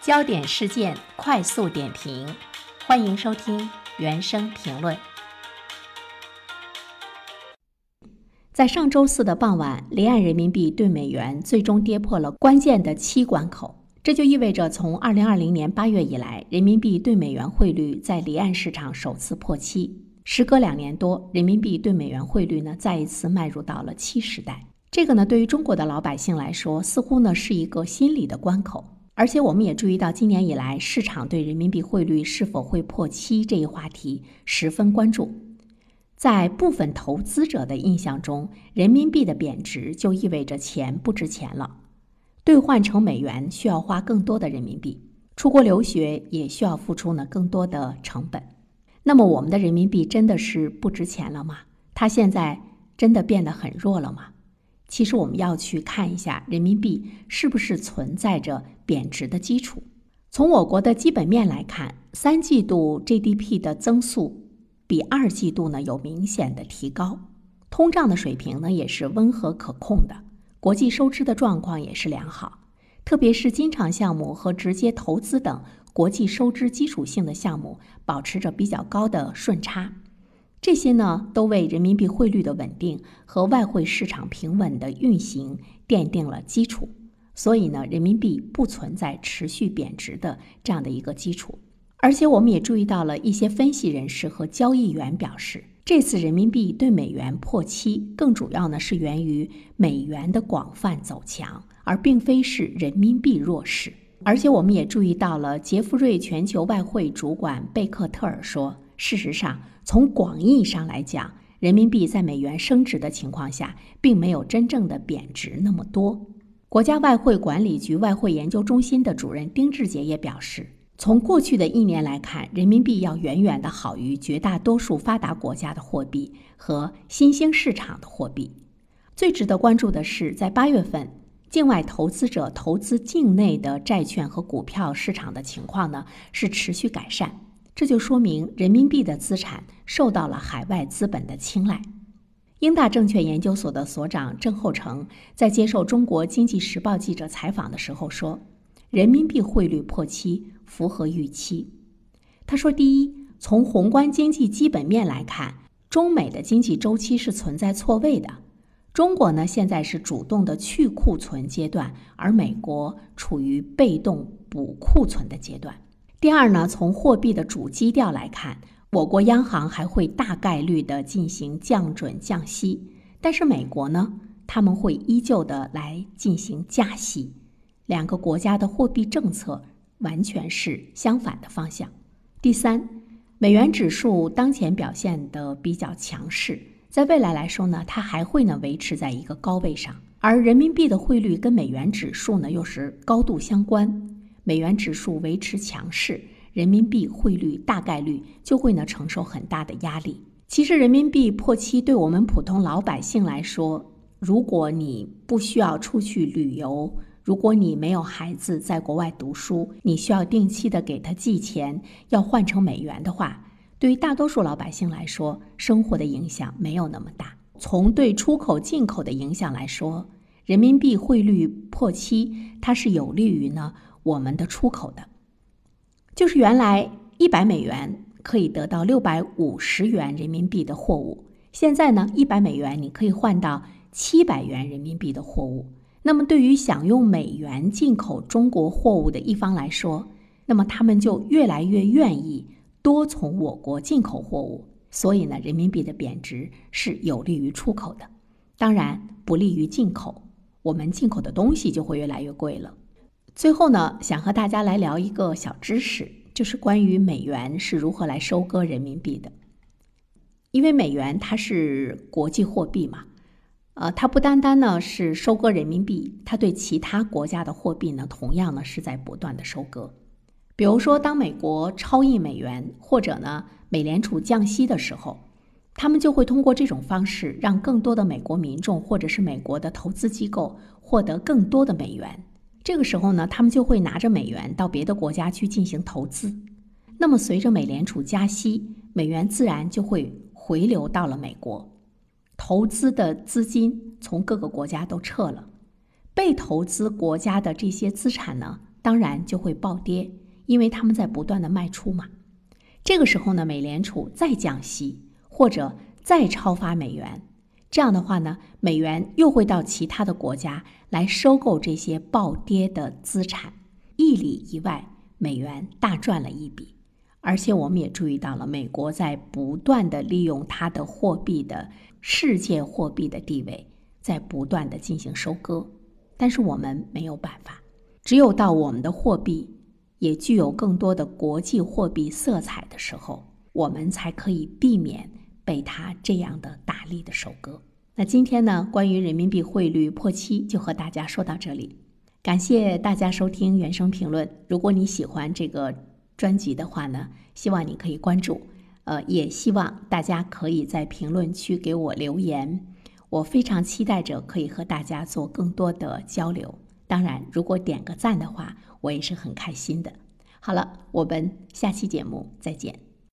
焦点事件快速点评，欢迎收听原声评论。在上周四的傍晚，离岸人民币对美元最终跌破了关键的七关口，这就意味着从二零二零年八月以来，人民币对美元汇率在离岸市场首次破七。时隔两年多，人民币对美元汇率呢再一次迈入到了七时代。这个呢，对于中国的老百姓来说，似乎呢是一个心理的关口。而且我们也注意到，今年以来，市场对人民币汇率是否会破七这一话题十分关注。在部分投资者的印象中，人民币的贬值就意味着钱不值钱了，兑换成美元需要花更多的人民币，出国留学也需要付出呢更多的成本。那么，我们的人民币真的是不值钱了吗？它现在真的变得很弱了吗？其实我们要去看一下人民币是不是存在着贬值的基础。从我国的基本面来看，三季度 GDP 的增速比二季度呢有明显的提高，通胀的水平呢也是温和可控的，国际收支的状况也是良好，特别是经常项目和直接投资等国际收支基础性的项目保持着比较高的顺差。这些呢，都为人民币汇率的稳定和外汇市场平稳的运行奠定了基础。所以呢，人民币不存在持续贬值的这样的一个基础。而且，我们也注意到了一些分析人士和交易员表示，这次人民币对美元破七，更主要呢是源于美元的广泛走强，而并非是人民币弱势。而且，我们也注意到了杰弗瑞全球外汇主管贝克特尔说。事实上，从广义上来讲，人民币在美元升值的情况下，并没有真正的贬值那么多。国家外汇管理局外汇研究中心的主任丁志杰也表示，从过去的一年来看，人民币要远远的好于绝大多数发达国家的货币和新兴市场的货币。最值得关注的是，在八月份，境外投资者投资境内的债券和股票市场的情况呢，是持续改善。这就说明人民币的资产受到了海外资本的青睐。英大证券研究所的所长郑厚成在接受中国经济时报记者采访的时候说：“人民币汇率破七符合预期。”他说：“第一，从宏观经济基本面来看，中美的经济周期是存在错位的。中国呢，现在是主动的去库存阶段，而美国处于被动补库存的阶段。”第二呢，从货币的主基调来看，我国央行还会大概率的进行降准降息，但是美国呢，他们会依旧的来进行加息，两个国家的货币政策完全是相反的方向。第三，美元指数当前表现的比较强势，在未来来说呢，它还会呢维持在一个高位上，而人民币的汇率跟美元指数呢又是高度相关。美元指数维持强势，人民币汇率大概率就会呢承受很大的压力。其实，人民币破七对我们普通老百姓来说，如果你不需要出去旅游，如果你没有孩子在国外读书，你需要定期的给他寄钱，要换成美元的话，对于大多数老百姓来说，生活的影响没有那么大。从对出口进口的影响来说，人民币汇率破七，它是有利于呢。我们的出口的，就是原来一百美元可以得到六百五十元人民币的货物，现在呢，一百美元你可以换到七百元人民币的货物。那么，对于想用美元进口中国货物的一方来说，那么他们就越来越愿意多从我国进口货物。所以呢，人民币的贬值是有利于出口的，当然不利于进口，我们进口的东西就会越来越贵了。最后呢，想和大家来聊一个小知识，就是关于美元是如何来收割人民币的。因为美元它是国际货币嘛，呃，它不单单呢是收割人民币，它对其他国家的货币呢，同样呢是在不断的收割。比如说，当美国超印美元，或者呢美联储降息的时候，他们就会通过这种方式，让更多的美国民众或者是美国的投资机构获得更多的美元。这个时候呢，他们就会拿着美元到别的国家去进行投资。那么，随着美联储加息，美元自然就会回流到了美国，投资的资金从各个国家都撤了，被投资国家的这些资产呢，当然就会暴跌，因为他们在不断的卖出嘛。这个时候呢，美联储再降息或者再超发美元，这样的话呢，美元又会到其他的国家来收购这些暴跌的资产，一里一外，美元大赚了一笔。而且我们也注意到了，美国在不断的利用它的货币的世界货币的地位，在不断的进行收割。但是我们没有办法，只有到我们的货币也具有更多的国际货币色彩的时候，我们才可以避免被他这样的大力的收割。那今天呢，关于人民币汇率破七就和大家说到这里，感谢大家收听原声评论。如果你喜欢这个专辑的话呢，希望你可以关注，呃，也希望大家可以在评论区给我留言。我非常期待着可以和大家做更多的交流。当然，如果点个赞的话，我也是很开心的。好了，我们下期节目再见。